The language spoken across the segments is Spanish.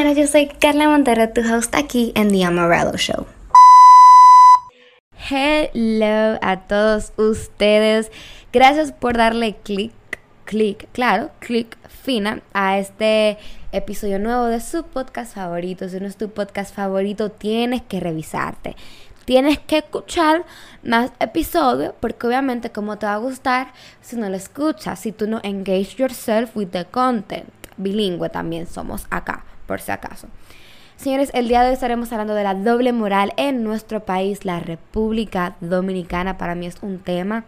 señoras, yo soy Carla Montero, tu host aquí en The Amarillo Show. Hello a todos ustedes. Gracias por darle clic, clic, claro, clic fina a este episodio nuevo de su podcast favorito. Si no es tu podcast favorito, tienes que revisarte. Tienes que escuchar más episodios porque obviamente como te va a gustar si no lo escuchas, si tú no engage yourself with the content. Bilingüe también somos acá, por si acaso. Señores, el día de hoy estaremos hablando de la doble moral en nuestro país, la República Dominicana. Para mí es un tema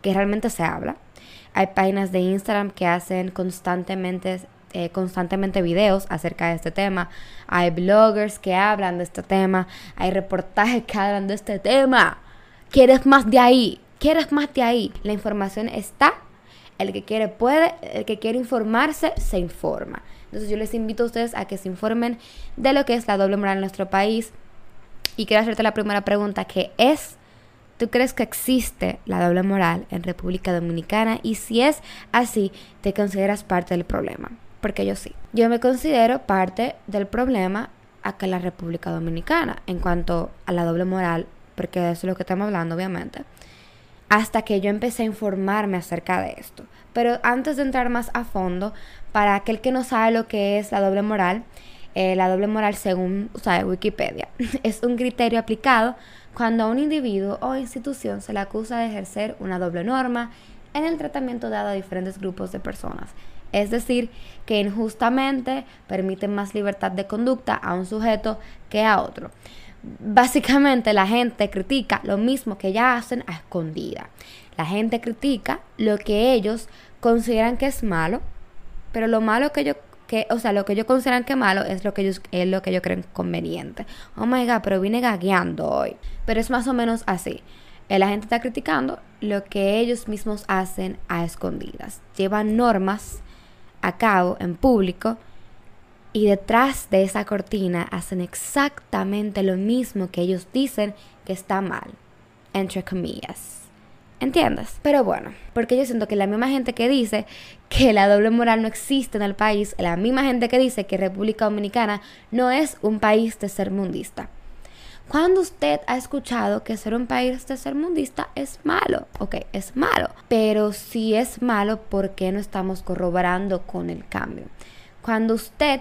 que realmente se habla. Hay páginas de Instagram que hacen constantemente, eh, constantemente videos acerca de este tema. Hay bloggers que hablan de este tema. Hay reportajes que hablan de este tema. ¿Quieres más de ahí? ¿Quieres más de ahí? La información está. El que quiere puede. El que quiere informarse se informa. Entonces yo les invito a ustedes a que se informen de lo que es la doble moral en nuestro país. Y quiero hacerte la primera pregunta, que es, ¿tú crees que existe la doble moral en República Dominicana? Y si es así, ¿te consideras parte del problema? Porque yo sí. Yo me considero parte del problema acá en la República Dominicana en cuanto a la doble moral, porque eso es lo que estamos hablando, obviamente. Hasta que yo empecé a informarme acerca de esto. Pero antes de entrar más a fondo, para aquel que no sabe lo que es la doble moral, eh, la doble moral según o Wikipedia es un criterio aplicado cuando a un individuo o institución se le acusa de ejercer una doble norma en el tratamiento dado a diferentes grupos de personas. Es decir, que injustamente permiten más libertad de conducta a un sujeto que a otro. Básicamente la gente critica lo mismo que ya hacen a escondida. La gente critica lo que ellos consideran que es malo pero lo malo que yo que, o sea, lo que ellos consideran que malo es lo que ellos es lo que ellos creen conveniente. Oh my god, pero vine gagueando hoy. Pero es más o menos así. Eh, la gente está criticando lo que ellos mismos hacen a escondidas. Llevan normas a cabo en público y detrás de esa cortina hacen exactamente lo mismo que ellos dicen que está mal. Entre comillas. ¿Entiendes? Pero bueno, porque yo siento que la misma gente que dice que la doble moral no existe en el país, la misma gente que dice que República Dominicana no es un país tercermundista. ¿Cuándo usted ha escuchado que ser un país tercermundista es malo? Ok, es malo. Pero si es malo, ¿por qué no estamos corroborando con el cambio? Cuando usted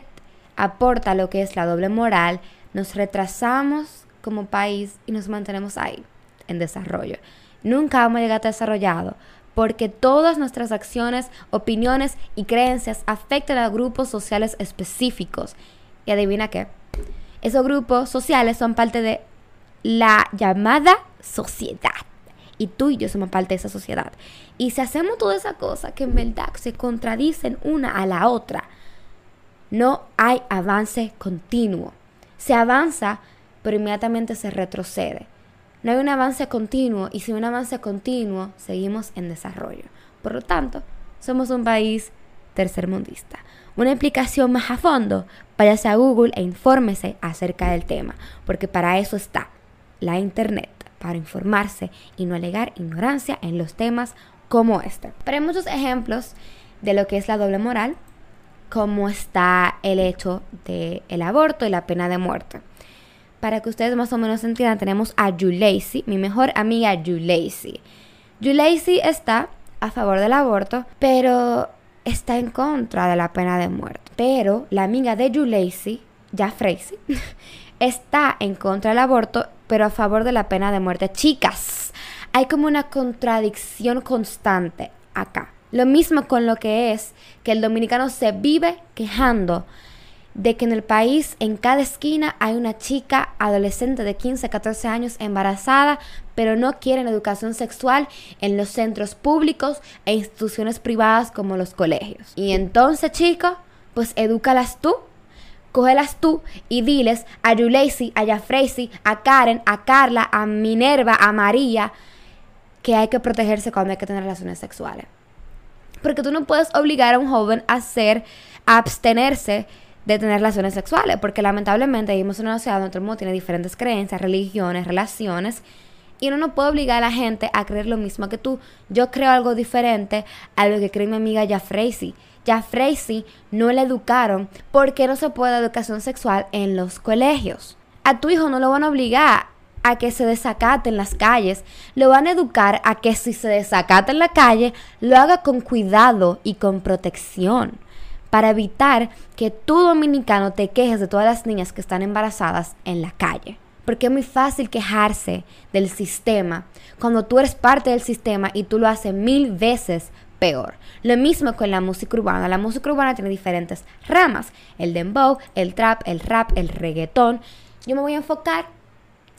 aporta lo que es la doble moral, nos retrasamos como país y nos mantenemos ahí, en desarrollo nunca vamos a llegar a desarrollado, porque todas nuestras acciones, opiniones y creencias afectan a grupos sociales específicos. Y adivina qué, esos grupos sociales son parte de la llamada sociedad. Y tú y yo somos parte de esa sociedad. Y si hacemos toda esa cosa que en verdad se contradicen una a la otra, no hay avance continuo. Se avanza, pero inmediatamente se retrocede. No hay un avance continuo y sin un avance continuo seguimos en desarrollo. Por lo tanto, somos un país tercermundista. Una explicación más a fondo, váyase a Google e infórmese acerca del tema, porque para eso está la Internet, para informarse y no alegar ignorancia en los temas como este. Pero hay muchos ejemplos de lo que es la doble moral, como está el hecho del aborto y la pena de muerte para que ustedes más o menos entiendan, tenemos a Yulacy, mi mejor amiga Yulacy. Yulacy está a favor del aborto, pero está en contra de la pena de muerte. Pero la amiga de Yulacy, ya Freisy, está en contra del aborto, pero a favor de la pena de muerte. Chicas, hay como una contradicción constante acá. Lo mismo con lo que es que el dominicano se vive quejando de que en el país, en cada esquina, hay una chica adolescente de 15, 14 años embarazada, pero no quieren educación sexual en los centros públicos e instituciones privadas como los colegios. Y entonces, chicos, pues edúcalas tú. Cógelas tú y diles a Yulacy, a Jafracy, a Karen, a Carla, a Minerva, a María, que hay que protegerse cuando hay que tener relaciones sexuales. Porque tú no puedes obligar a un joven a hacer, a abstenerse de tener relaciones sexuales, porque lamentablemente vivimos en una sociedad donde todo el mundo tiene diferentes creencias, religiones, relaciones, Y uno no puede obligar a la gente a creer lo mismo que tú. Yo creo algo diferente a lo que cree mi amiga. Ya Freisy no le educaron porque no se puede educación sexual en los colegios. A tu hijo no lo van a obligar a que se desacate en las calles. Lo van a educar a que si se desacata en la calle, lo haga con cuidado y con protección para evitar que tú dominicano te quejes de todas las niñas que están embarazadas en la calle. Porque es muy fácil quejarse del sistema cuando tú eres parte del sistema y tú lo haces mil veces peor. Lo mismo con la música urbana. La música urbana tiene diferentes ramas. El dembow, el trap, el rap, el reggaetón. Yo me voy a enfocar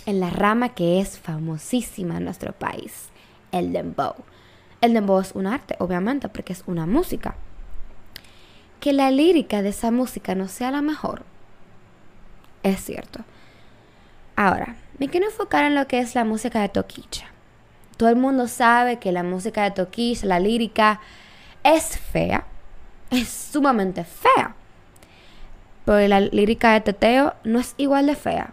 en la rama que es famosísima en nuestro país, el dembow. El dembow es un arte, obviamente, porque es una música. Que la lírica de esa música no sea la mejor, es cierto. Ahora, me quiero enfocar en lo que es la música de Toquicha. Todo el mundo sabe que la música de Toquicha, la lírica, es fea. Es sumamente fea. Pero la lírica de Teteo no es igual de fea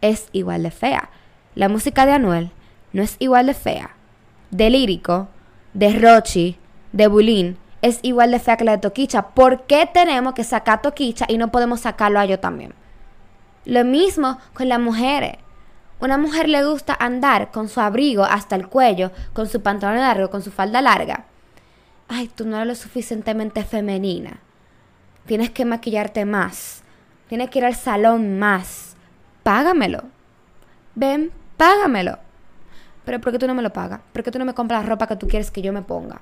es igual de fea. La música de Anuel no es igual de fea. De Lírico, de Rochi, de Bulín, es igual de fea que la de Toquicha. ¿Por qué tenemos que sacar Toquicha y no podemos sacarlo a yo también? Lo mismo con las mujeres. Una mujer le gusta andar con su abrigo hasta el cuello, con su pantalón largo, con su falda larga. Ay, tú no eres lo suficientemente femenina. Tienes que maquillarte más. Tienes que ir al salón más págamelo. Ven, págamelo. Pero ¿por qué tú no me lo pagas? ¿Por qué tú no me compras la ropa que tú quieres que yo me ponga?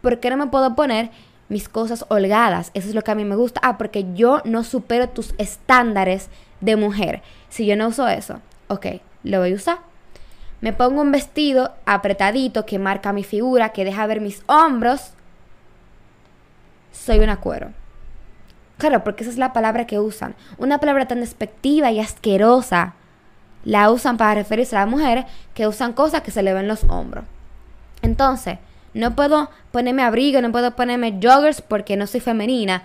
¿Por qué no me puedo poner mis cosas holgadas? Eso es lo que a mí me gusta. Ah, porque yo no supero tus estándares de mujer. Si yo no uso eso, ok, lo voy a usar. Me pongo un vestido apretadito que marca mi figura, que deja ver mis hombros. Soy una cuero. Claro, porque esa es la palabra que usan. Una palabra tan despectiva y asquerosa la usan para referirse a las mujeres que usan cosas que se le ven los hombros. Entonces, no puedo ponerme abrigo, no puedo ponerme joggers porque no soy femenina,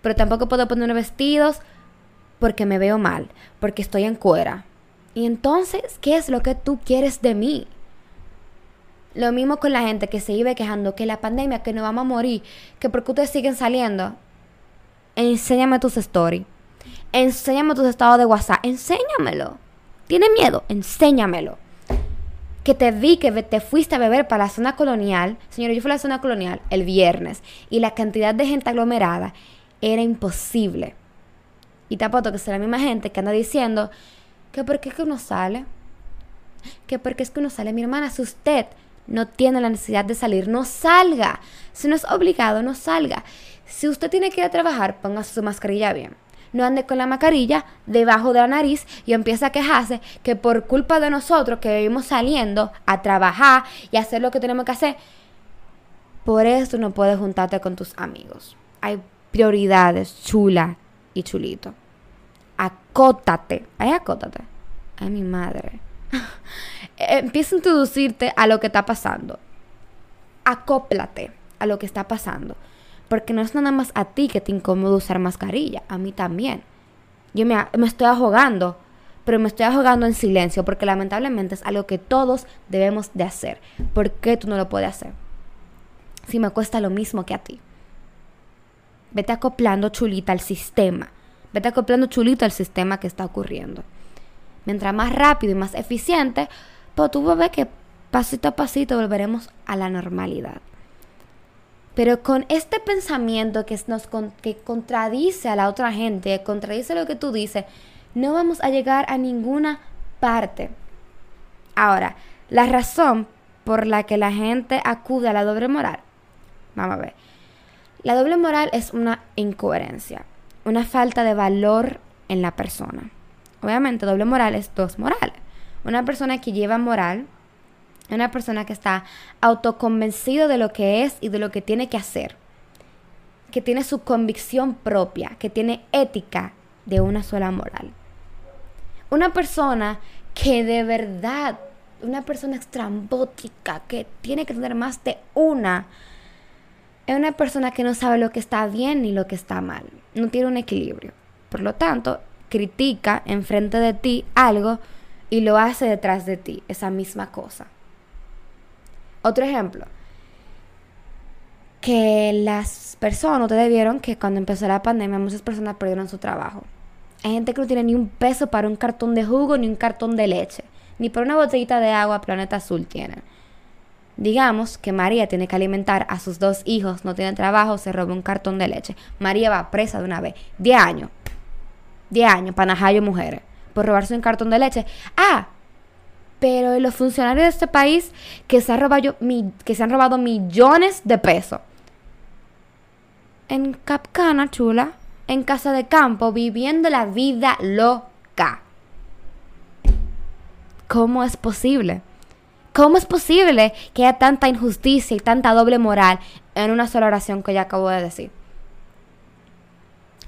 pero tampoco puedo ponerme vestidos porque me veo mal, porque estoy en cuera. Y entonces, ¿qué es lo que tú quieres de mí? Lo mismo con la gente que se iba quejando que la pandemia, que no vamos a morir, que porque ustedes siguen saliendo enséñame tus stories. Enséñame tus estados de WhatsApp. Enséñamelo. ¿Tiene miedo? Enséñamelo. Que te vi que te fuiste a beber para la zona colonial. Señor, yo fui a la zona colonial el viernes y la cantidad de gente aglomerada era imposible. Y te apuesto que es la misma gente que anda diciendo que por qué es que uno sale. Que porque es que uno sale. Mi hermana, si usted no tiene la necesidad de salir, no salga. Si no es obligado, no salga. Si usted tiene que ir a trabajar, póngase su mascarilla bien. No ande con la mascarilla debajo de la nariz y empieza a quejarse que por culpa de nosotros que vivimos saliendo a trabajar y hacer lo que tenemos que hacer, por eso no puedes juntarte con tus amigos. Hay prioridades, chula y chulito. Acótate. Ay, acótate. Ay, mi madre. Empieza a introducirte a lo que está pasando. Acóplate a lo que está pasando. Porque no es nada más a ti que te incomoda usar mascarilla, a mí también. Yo me, estoy ahogando, pero me estoy ahogando en silencio porque lamentablemente es algo que todos debemos de hacer. ¿Por qué tú no lo puedes hacer? Si me cuesta lo mismo que a ti. Vete acoplando chulita al sistema. Vete acoplando chulito al sistema que está ocurriendo. Mientras más rápido y más eficiente, pues tú ver que pasito a pasito volveremos a la normalidad. Pero con este pensamiento que, nos, que contradice a la otra gente, contradice lo que tú dices, no vamos a llegar a ninguna parte. Ahora, la razón por la que la gente acude a la doble moral, vamos a ver. La doble moral es una incoherencia, una falta de valor en la persona. Obviamente, doble moral es dos morales. Una persona que lleva moral una persona que está autoconvencido de lo que es y de lo que tiene que hacer. Que tiene su convicción propia, que tiene ética de una sola moral. Una persona que de verdad, una persona estrambótica, que tiene que tener más de una, es una persona que no sabe lo que está bien ni lo que está mal. No tiene un equilibrio. Por lo tanto, critica enfrente de ti algo y lo hace detrás de ti, esa misma cosa. Otro ejemplo, que las personas, ustedes vieron que cuando empezó la pandemia muchas personas perdieron su trabajo. Hay gente que no tiene ni un peso para un cartón de jugo ni un cartón de leche, ni para una botellita de agua Planeta Azul tienen. Digamos que María tiene que alimentar a sus dos hijos, no tiene trabajo, se roba un cartón de leche. María va presa de una vez. 10 años. 10 años para Najayo mujeres. Por robarse un cartón de leche. Ah, pero los funcionarios de este país que se, han robado, que se han robado millones de pesos. En Capcana, chula, en casa de campo, viviendo la vida loca. ¿Cómo es posible? ¿Cómo es posible que haya tanta injusticia y tanta doble moral en una sola oración que ya acabo de decir?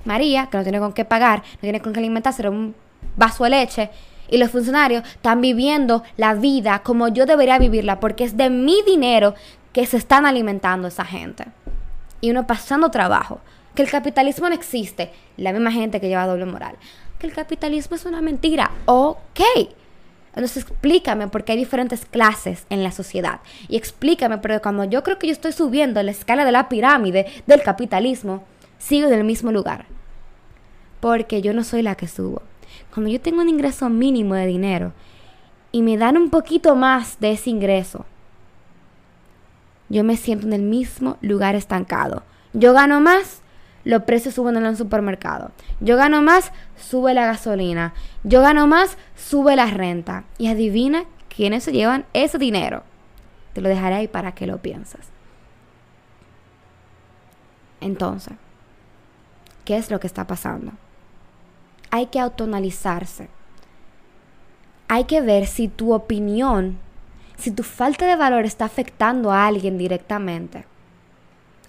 María, que no tiene con qué pagar, no tiene con qué alimentarse, un vaso de leche, y los funcionarios están viviendo la vida como yo debería vivirla, porque es de mi dinero que se están alimentando esa gente. Y uno pasando trabajo. Que el capitalismo no existe. La misma gente que lleva doble moral. Que el capitalismo es una mentira. Ok. Entonces explícame porque hay diferentes clases en la sociedad. Y explícame, pero cuando yo creo que yo estoy subiendo la escala de la pirámide del capitalismo, sigo en el mismo lugar. Porque yo no soy la que subo. Cuando yo tengo un ingreso mínimo de dinero y me dan un poquito más de ese ingreso, yo me siento en el mismo lugar estancado. Yo gano más, los precios suben en el supermercado. Yo gano más, sube la gasolina. Yo gano más, sube la renta. Y adivina quiénes se llevan ese dinero. Te lo dejaré ahí para que lo pienses. Entonces, ¿qué es lo que está pasando? Hay que autonalizarse. Hay que ver si tu opinión, si tu falta de valor está afectando a alguien directamente.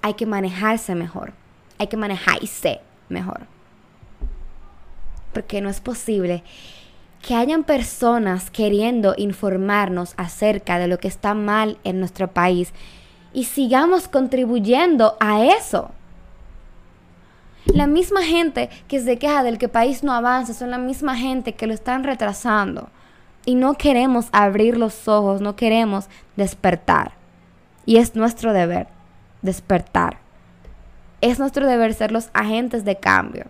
Hay que manejarse mejor hay que manejarse mejor. Porque no es posible que hayan personas queriendo informarnos acerca de lo que está mal en nuestro país y sigamos contribuyendo a eso. La misma gente que se queja del que el país no avanza son la misma gente que lo están retrasando. Y no queremos abrir los ojos, no queremos despertar. Y es nuestro deber despertar es nuestro deber ser los agentes de cambio.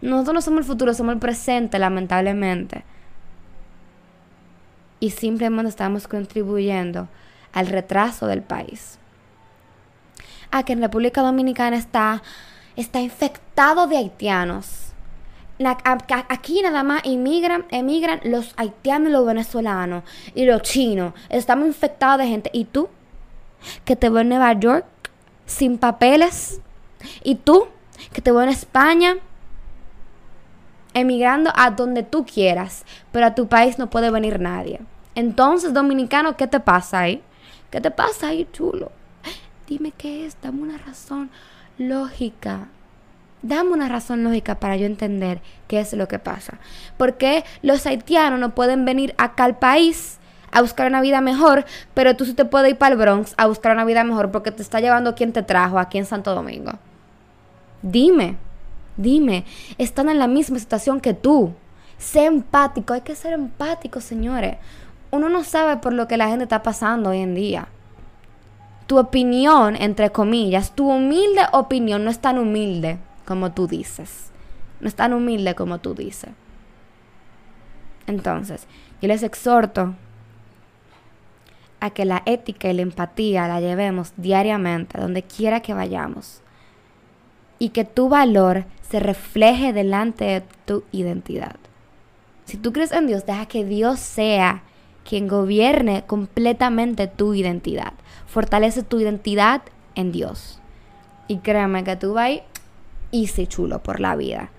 Nosotros no somos el futuro, somos el presente, lamentablemente. Y simplemente estamos contribuyendo al retraso del país. Ah, que en República Dominicana está, está infectado de haitianos. aquí nada más inmigran, emigran los haitianos y los venezolanos y los chinos. Estamos infectados de gente. ¿Y tú? Que te veo en Nueva York sin papeles. Y tú, que te voy en España, emigrando a donde tú quieras, pero a tu país no puede venir nadie. Entonces, dominicano, ¿qué te pasa ahí? ¿Qué te pasa ahí, chulo? Dime qué es, dame una razón lógica. Dame una razón lógica para yo entender qué es lo que pasa. ¿Por qué los haitianos no pueden venir acá al país a buscar una vida mejor, pero tú sí te puedes ir para el Bronx a buscar una vida mejor porque te está llevando quien te trajo aquí en Santo Domingo. Dime, dime, están en la misma situación que tú. Sé empático, hay que ser empático, señores. Uno no sabe por lo que la gente está pasando hoy en día. Tu opinión, entre comillas, tu humilde opinión no es tan humilde como tú dices. No es tan humilde como tú dices. Entonces, yo les exhorto a que la ética y la empatía la llevemos diariamente, donde quiera que vayamos. Y que tu valor se refleje delante de tu identidad. Si tú crees en Dios, deja que Dios sea quien gobierne completamente tu identidad. Fortalece tu identidad en Dios. Y créeme que tú vas easy chulo por la vida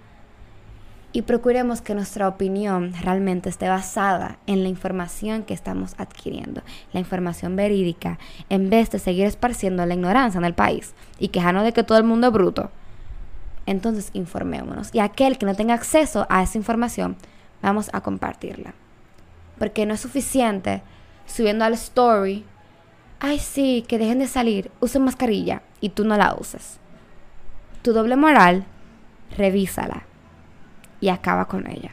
y procuremos que nuestra opinión realmente esté basada en la información que estamos adquiriendo, la información verídica, en vez de seguir esparciendo la ignorancia en el país y quejarnos de que todo el mundo es bruto. Entonces informémonos y aquel que no tenga acceso a esa información, vamos a compartirla. Porque no es suficiente subiendo al story, ay sí, que dejen de salir, usen mascarilla y tú no la uses. Tu doble moral, revísala y acaba con ella.